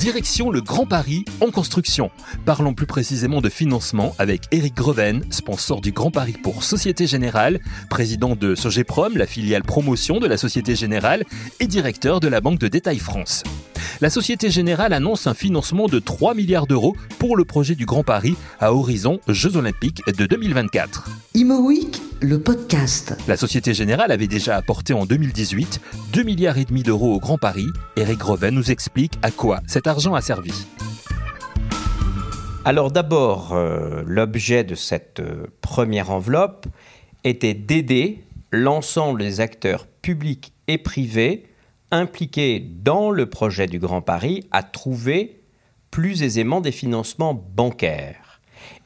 Direction le Grand Paris en construction. Parlons plus précisément de financement avec Eric Greven, sponsor du Grand Paris pour Société Générale, président de Sogeprom, la filiale promotion de la Société Générale, et directeur de la Banque de Détail France. La Société Générale annonce un financement de 3 milliards d'euros pour le projet du Grand Paris à horizon Jeux Olympiques de 2024. Imo Week, le podcast. La Société Générale avait déjà apporté en 2018 2 milliards et demi d'euros au Grand Paris. Eric Greven nous explique à quoi cet argent a servi. Alors d'abord, euh, l'objet de cette euh, première enveloppe était d'aider l'ensemble des acteurs publics et privés impliqués dans le projet du Grand Paris à trouver plus aisément des financements bancaires.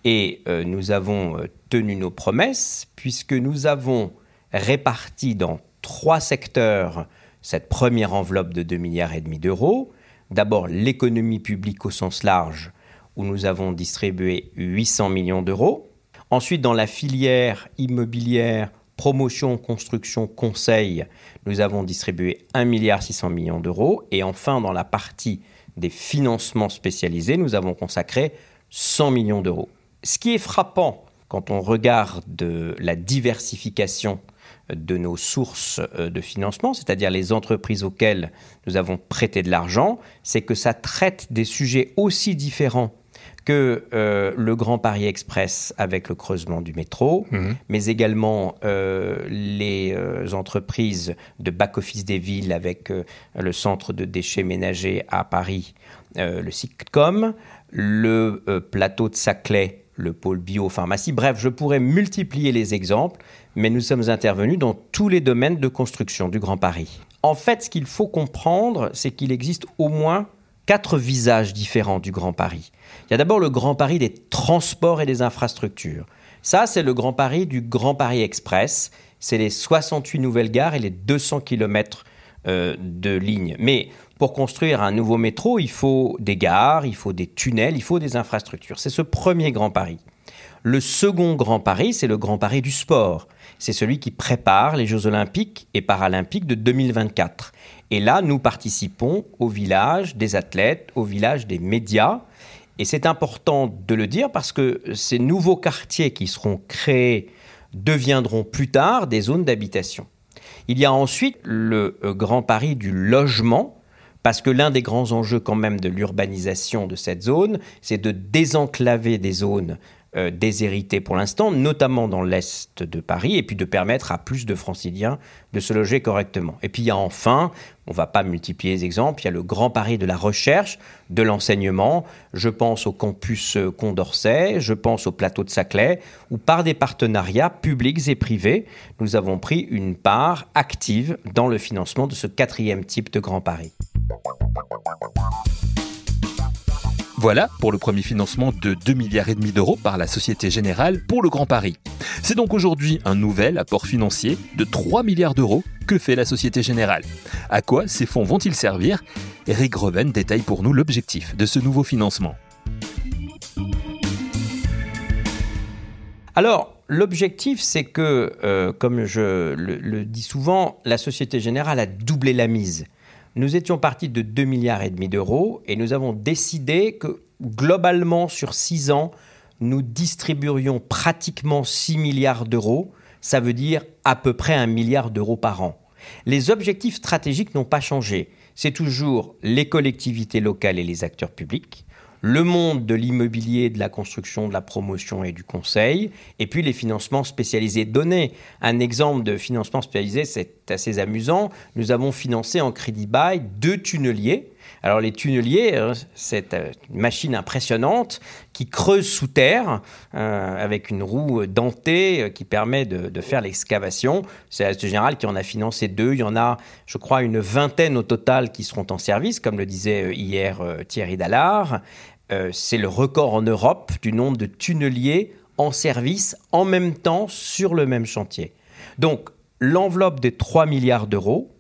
Et euh, nous avons euh, tenu nos promesses puisque nous avons réparti dans trois secteurs cette première enveloppe de 2 milliards et demi d'euros. D'abord l'économie publique au sens large où nous avons distribué 800 millions d'euros. Ensuite dans la filière immobilière promotion, construction, conseil, nous avons distribué 1,6 milliard d'euros. Et enfin, dans la partie des financements spécialisés, nous avons consacré 100 millions d'euros. Ce qui est frappant quand on regarde la diversification de nos sources euh, de financement, c'est-à-dire les entreprises auxquelles nous avons prêté de l'argent, c'est que ça traite des sujets aussi différents que euh, le Grand Paris Express avec le creusement du métro, mhm. mais également euh, les euh, entreprises de back-office des villes avec le centre de déchets ménagers à Paris, le SICTCOM, le plateau de Saclay, le pôle biopharmacie. Bref, je pourrais multiplier les exemples, mais nous sommes intervenus dans tous les domaines de construction du Grand Paris. En fait, ce qu'il faut comprendre, c'est qu'il existe au moins quatre visages différents du Grand Paris. Il y a d'abord le Grand Paris des transports et des infrastructures. Ça, c'est le Grand Paris du Grand Paris Express. C'est les 68 nouvelles gares et les 200 km euh, de lignes. Mais pour construire un nouveau métro, il faut des gares, il faut des tunnels, il faut des infrastructures. C'est ce premier Grand Paris. Le second Grand Paris, c'est le Grand Paris du sport. C'est celui qui prépare les Jeux olympiques et paralympiques de 2024. Et là, nous participons au village des athlètes, au village des médias. Et c'est important de le dire parce que ces nouveaux quartiers qui seront créés deviendront plus tard des zones d'habitation. Il y a ensuite le euh, Grand Paris du logement, parce que l'un des grands enjeux quand même de l'urbanisation de cette zone, c'est de désenclaver des zones euh, déshéritées pour l'instant, notamment dans l'est de Paris, et puis de permettre à plus de franciliens de se loger correctement. Et puis il y a enfin, on ne va pas multiplier les exemples, il y a le Grand Paris de la recherche, de l'enseignement. Je pense au campus euh, Condorcet, je pense au plateau de Saclay, où par des partenariats publics et privés, nous avons pris une part active dans le financement de ce quatrième type de Grand Paris. Voilà pour le premier financement de 2 milliards et demi d'euros par la Société Générale pour le Grand Paris. C'est donc aujourd'hui un nouvel apport financier de 3 milliards d'euros que fait la Société Générale. À quoi ces fonds vont-ils servir? Eric Greven détaille pour nous l'objectif de ce nouveau financement. Alors, l'objectif, c'est que, euh, comme je le, dis souvent, la Société Générale a doublé la mise nous étions partis de 2 milliards et demi d'euros et nous avons décidé que globalement sur 6 ans, nous distribuerions pratiquement 6 milliards d'euros, ça veut dire à peu près 1 milliard d'euros par an. Les objectifs stratégiques n'ont pas changé. C'est toujours les collectivités locales et les acteurs publics le monde de l'immobilier, de la construction, de la promotion et du conseil, et puis les financements spécialisés. Donner un exemple de financement spécialisé, c'est assez amusant. Nous avons financé en crédit bail deux tunneliers. Alors les tunneliers, euh, c'est euh, une machine impressionnante qui creuse sous terre euh, avec une roue dentée qui permet de, faire l'excavation. C'est la Générale qui en a financé deux. Il y en a, je crois, une vingtaine au total qui seront en service, comme le disait hier Thierry Dallard. Euh, c'est le record en Europe du nombre de tunneliers en service en même temps sur le même chantier. Donc l'enveloppe de 3 milliards d'euros,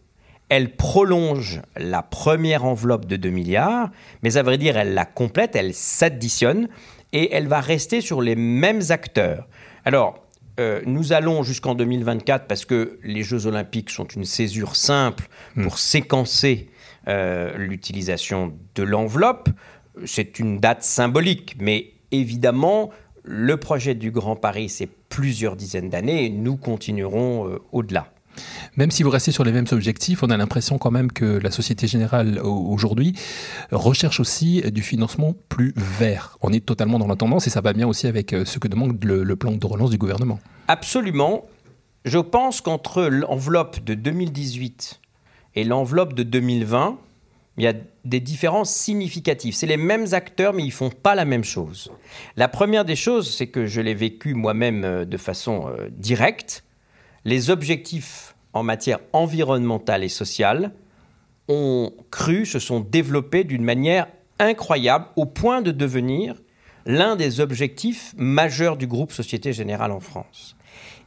elle prolonge la première enveloppe de 2 milliards, mais à vrai dire, elle la complète, elle s'additionne et elle va rester sur les mêmes acteurs. Alors, euh, nous allons jusqu'en 2024 parce que les Jeux olympiques sont une césure simple pour séquencer euh, l'utilisation de l'enveloppe. C'est une date symbolique, mais évidemment, le projet du Grand Paris, c'est plusieurs dizaines d'années et nous continuerons euh, au-delà. Même si vous restez sur les mêmes objectifs, on a l'impression quand même que la Société Générale aujourd'hui recherche aussi du financement plus vert. On est totalement dans la tendance et ça va bien aussi avec euh, ce que demande le, plan de relance du gouvernement. Absolument. Je pense qu'entre l'enveloppe de 2018 et l'enveloppe de 2020, il y a des différences significatives. C'est les mêmes acteurs, mais ils font pas la même chose. La première des choses, c'est que je l'ai vécu moi-même euh, de façon euh, directe. Les objectifs en matière environnementale et sociale ont cru, se sont développés d'une manière incroyable au point de devenir l'un des objectifs majeurs du groupe Société Générale en France.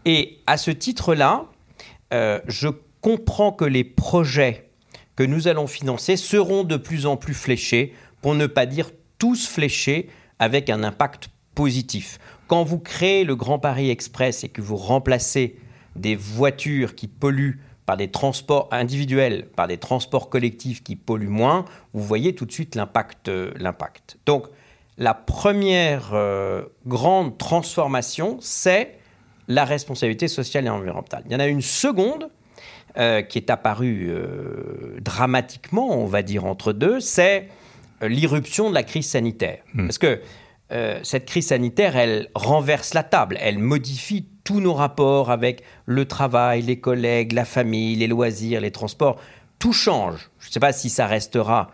Et à ce titre-là, euh, je comprends que les projets que nous allons financer seront de plus en plus fléchés, pour ne pas dire tous fléchés, avec un impact positif. Quand vous créez le Grand Paris Express et que vous remplacez des voitures qui polluent par des transports individuels, par des transports collectifs qui polluent moins, vous voyez tout de suite l'impact. Euh. Donc, la première euh, grande transformation, c'est la responsabilité sociale et environnementale. Il y en a une seconde euh, qui est apparue dramatiquement, on va dire entre deux, c'est l'irruption de la crise sanitaire. Hmm. Parce que cette crise sanitaire, elle renverse la table, elle modifie tous nos rapports avec le travail, les collègues, la famille, les loisirs, les transports, tout change. Je ne sais pas si ça restera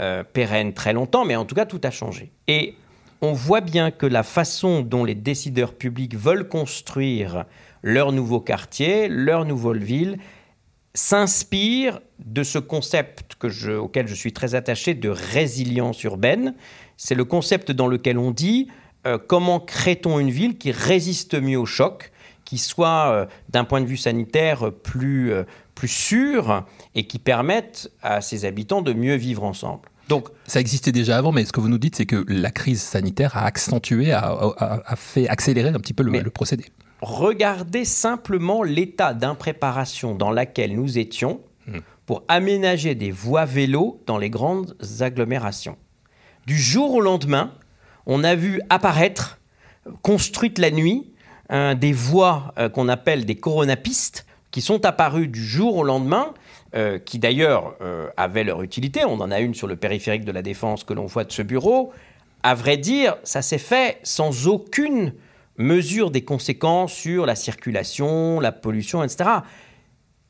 euh, pérenne très longtemps, mais en tout cas, tout a changé. Et on voit bien que la façon dont les décideurs publics veulent construire leur nouveau quartier, leur nouvelle ville, s'inspire de ce concept que je, auquel je suis très attaché de résilience urbaine. C'est le concept dans lequel on dit euh, comment crée-t-on une ville qui résiste mieux au choc qui soit, euh, d'un point de vue sanitaire, plus, euh, plus sûr et qui permettent à ses habitants de mieux vivre ensemble. Donc, ça existait déjà avant, mais ce que vous nous dites, c'est que la crise sanitaire a accentué, a, fait accélérer un petit peu le, le procédé. Regardez simplement l'état d'impréparation dans lequel nous étions hmm. pour aménager des voies vélos dans les grandes agglomérations. Du jour au lendemain, on a vu apparaître, construite la nuit, des voies euh, qu'on appelle des coronapistes qui sont apparues du jour au lendemain, euh, qui d'ailleurs euh, avaient leur utilité. On en a une sur le périphérique de la Défense que l'on voit de ce bureau. À vrai dire, ça s'est fait sans aucune mesure des conséquences sur la circulation, la pollution, etc.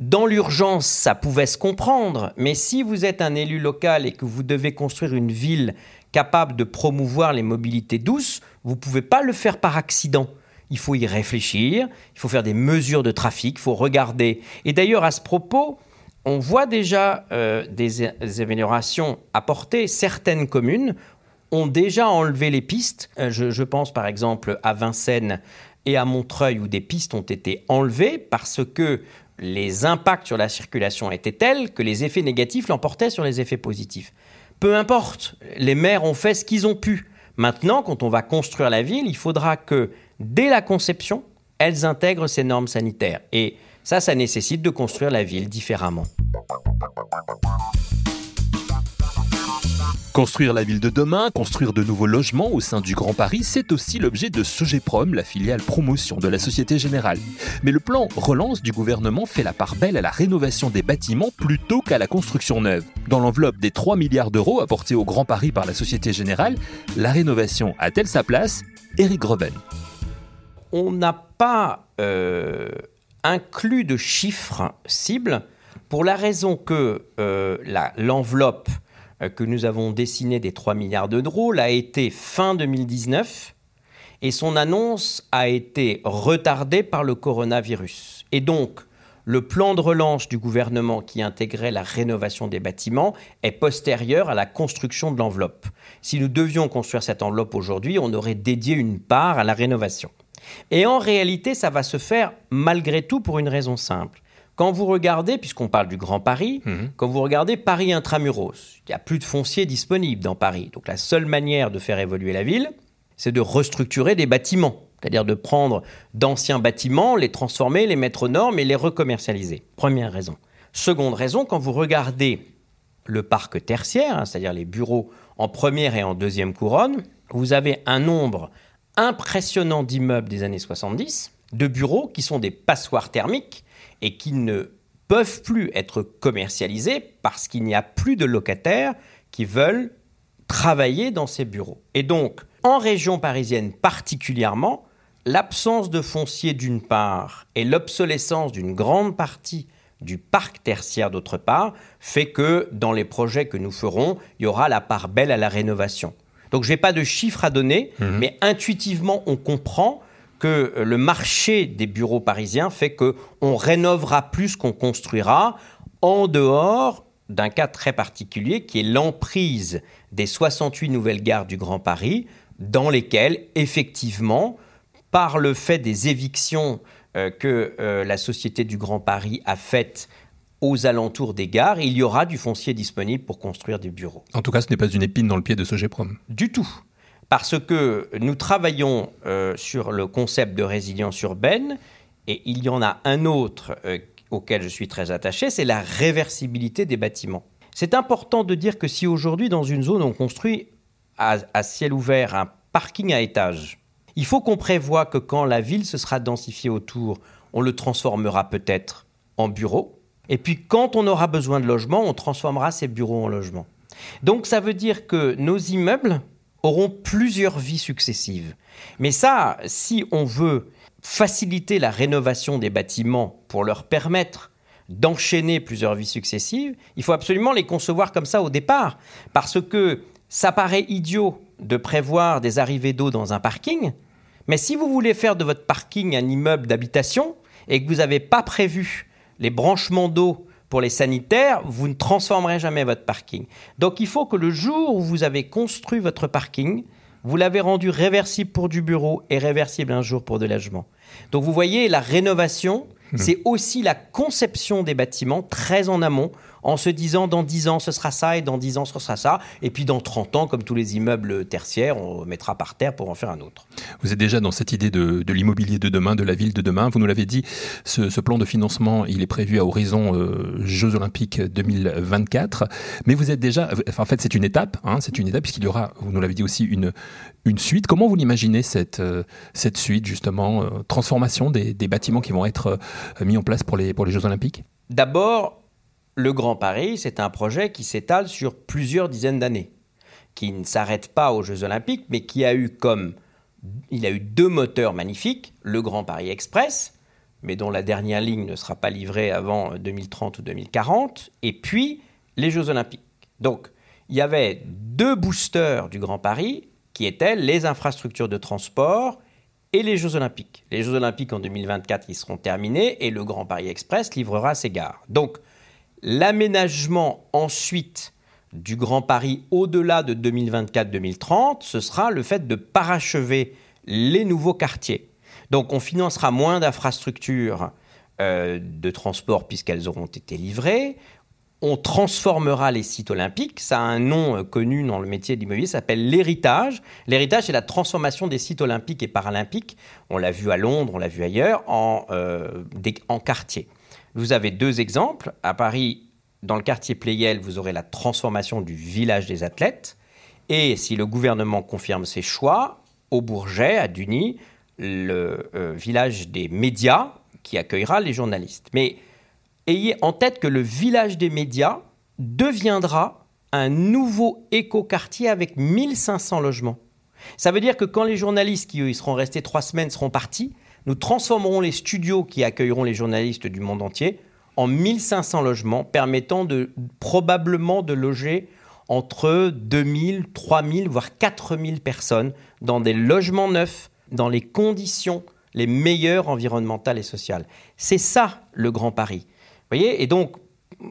Dans l'urgence, ça pouvait se comprendre, mais si vous êtes un élu local et que vous devez construire une ville capable de promouvoir les mobilités douces, vous ne pouvez pas le faire par accident il faut y réfléchir, il faut faire des mesures de trafic, il faut regarder. Et d'ailleurs, à ce propos, on voit déjà euh, des, améliorations apportées. Certaines communes ont déjà enlevé les pistes. Euh, je, pense par exemple à Vincennes et à Montreuil où des pistes ont été enlevées parce que les impacts sur la circulation étaient tels que les effets négatifs l'emportaient sur les effets positifs. Peu importe, les maires ont fait ce qu'ils ont pu. Maintenant, quand on va construire la ville, il faudra que dès la conception, elles intègrent ces normes sanitaires. Et ça, ça nécessite de construire la ville différemment. Construire la ville de demain, construire de nouveaux logements au sein du Grand Paris, c'est aussi l'objet de Sogeprom, la filiale promotion de la Société Générale. Mais le plan relance du gouvernement fait la part belle à la rénovation des bâtiments plutôt qu'à la construction neuve. Dans l'enveloppe des 3 milliards d'euros apportés au Grand Paris par la Société Générale, la rénovation a-t-elle sa place? Eric Greven on n'a pas euh, inclus de chiffres cibles pour la raison que euh, l'enveloppe que nous avons dessinée des 3 milliards d'euros l'a été fin 2019 et son annonce a été retardée par le coronavirus. Et donc, le plan de relance du gouvernement qui intégrait la rénovation des bâtiments est postérieur à la construction de l'enveloppe. Si nous devions construire cette enveloppe aujourd'hui, on aurait dédié une part à la rénovation. Et en réalité, ça va se faire malgré tout pour une raison simple. Quand vous regardez, puisqu'on parle du Grand Paris, mhm. quand vous regardez Paris intramuros, il n'y a plus de foncier disponible dans Paris. Donc la seule manière de faire évoluer la ville, c'est de restructurer des bâtiments. c'est-à-dire de prendre d'anciens bâtiments, les transformer, les mettre aux normes et les recommercialiser. Première raison. Seconde raison, quand vous regardez le parc tertiaire, hein, c'est-à-dire les bureaux en première et en deuxième couronne, vous avez un nombre impressionnant d'immeubles des années 70, de bureaux qui sont des passoires thermiques et qui ne peuvent plus être commercialisés parce qu'il n'y a plus de locataires qui veulent travailler dans ces bureaux. Et donc, en région parisienne particulièrement, l'absence de foncier d'une part et l'obsolescence d'une grande partie du parc tertiaire d'autre part fait que dans les projets que nous ferons, il y aura la part belle à la rénovation. Donc je n'ai pas de chiffres à donner, mhm. mais intuitivement on comprend que le marché des bureaux parisiens fait que on rénovera plus qu'on construira en dehors d'un cas très particulier qui est l'emprise des 68 nouvelles gares du Grand Paris dans lesquelles effectivement par le fait des évictions euh, que euh, la Société du Grand Paris a faites aux alentours des gares, il y aura du foncier disponible pour construire des bureaux. En tout cas, ce n'est pas une épine dans le pied de ce GEPROM. Du tout. Parce que nous travaillons euh, sur le concept de résilience urbaine, et il y en a un autre auquel je suis très attaché, c'est la réversibilité des bâtiments. C'est important de dire que si aujourd'hui, dans une zone, on construit à ciel ouvert un parking à étage, il faut qu'on prévoie que quand la ville se sera densifiée autour, on le transformera peut-être en bureau. Et puis quand on aura besoin de logement, on transformera ces bureaux en logements. Donc ça veut dire que nos immeubles auront plusieurs vies successives. Mais ça, si on veut faciliter la rénovation des bâtiments pour leur permettre d'enchaîner plusieurs vies successives, il faut absolument les concevoir comme ça au départ. Parce que ça paraît idiot de prévoir des arrivées d'eau dans un parking, mais si vous voulez faire de votre parking un immeuble d'habitation et que vous n'avez pas prévu les branchements d'eau pour les sanitaires, vous ne transformerez jamais votre parking. Donc il faut que le jour où vous avez construit votre parking, vous l'avez rendu réversible pour du bureau et réversible un jour pour de logement. Donc vous voyez, la rénovation, mmh. c'est aussi la conception des bâtiments très en amont en se disant dans 10 ans ce sera ça et dans 10 ans ce sera ça. Et puis dans 30 ans, comme tous les immeubles tertiaires, on mettra par terre pour en faire un autre. Vous êtes déjà dans cette idée de, l'immobilier de demain, de la ville de demain. Vous nous l'avez dit, ce, plan de financement, il est prévu à horizon euh, Jeux Olympiques 2024. Mais vous êtes déjà, en fait, c'est une étape, hein, c'est une étape puisqu'il y aura, vous nous l'avez dit aussi, une, une suite. Comment vous l'imaginez cette, euh, cette suite, justement, euh, transformation des, des, bâtiments qui vont être mis en place pour les, pour les Jeux Olympiques? D'abord, le Grand Paris, c'est un projet qui s'étale sur plusieurs dizaines d'années, qui ne s'arrête pas aux Jeux Olympiques, mais qui a eu comme il a eu deux moteurs magnifiques, le Grand Paris Express, mais dont la dernière ligne ne sera pas livrée avant 2030 ou 2040, et puis les Jeux Olympiques. Donc, il y avait deux boosters du Grand Paris qui étaient les infrastructures de transport et les Jeux Olympiques. Les Jeux Olympiques en 2024, ils seront terminés et le Grand Paris Express livrera ses gares. Donc, L'aménagement ensuite du Grand Paris au-delà de 2024-2030, ce sera le fait de parachever les nouveaux quartiers. Donc on financera moins d'infrastructures euh, de transport puisqu'elles auront été livrées. On transformera les sites olympiques. Ça a un nom euh, connu dans le métier de l'immobilier, ça s'appelle l'héritage. L'héritage, c'est la transformation des sites olympiques et paralympiques. On l'a vu à Londres, on l'a vu ailleurs, en, euh, en quartiers. Vous avez deux exemples. À Paris, dans le quartier Pleyel, vous aurez la transformation du village des athlètes. Et si le gouvernement confirme ses choix, au Bourget, à Duny, le euh, village des médias qui accueillera les journalistes. Mais ayez en tête que le village des médias deviendra un nouveau écoquartier avec 1500 logements. Ça veut dire que quand les journalistes qui eux, seront restés trois semaines seront partis, nous transformerons les studios qui accueilleront les journalistes du monde entier en 1500 logements permettant probablement de loger entre 2000, 3000, voire 4000 personnes dans des logements neufs, dans les conditions les meilleures environnementales et sociales. C'est ça le Grand Paris. voyez Et donc,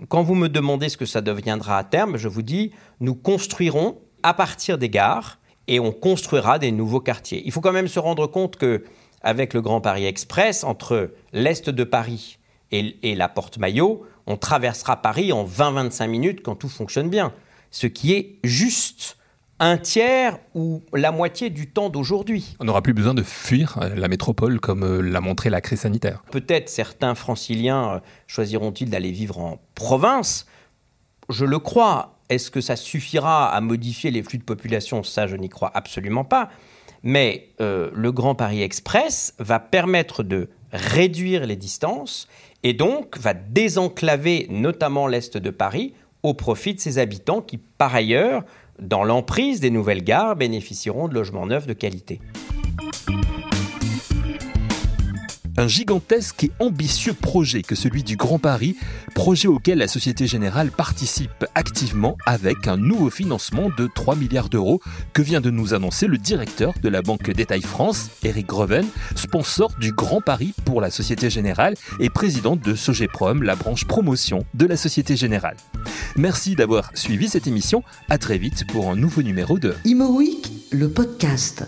quand vous me demandez ce que ça deviendra à terme, je vous dis, nous construirons à partir des gares et on construira des nouveaux quartiers. Il faut quand même se rendre compte que avec le Grand Paris Express, entre l'est de Paris et, la porte Maillot, on traversera Paris en 20-25 minutes quand tout fonctionne bien. Ce qui est juste un tiers ou la moitié du temps d'aujourd'hui. On n'aura plus besoin de fuir euh, la métropole comme euh, l'a montré la crise sanitaire. Peut-être certains franciliens euh, choisiront-ils d'aller vivre en province. Je le crois. Est-ce que ça suffira à modifier les flux de population? Ça, je n'y crois absolument pas. Mais le Grand Paris Express va permettre de réduire les distances et donc va désenclaver notamment l'Est de Paris au profit de ses habitants qui, par ailleurs, dans l'emprise des nouvelles gares, bénéficieront de logements neufs de qualité un gigantesque et ambitieux projet que celui du Grand Paris, projet auquel la Société Générale participe activement avec un nouveau financement de 3 milliards d'euros que vient de nous annoncer le directeur de la Banque Détail France, Eric Greven, sponsor du Grand Paris pour la Société Générale et président de Sogeprom, la branche promotion de la Société Générale. Merci d'avoir suivi cette émission. À très vite pour un nouveau numéro de Imo le podcast.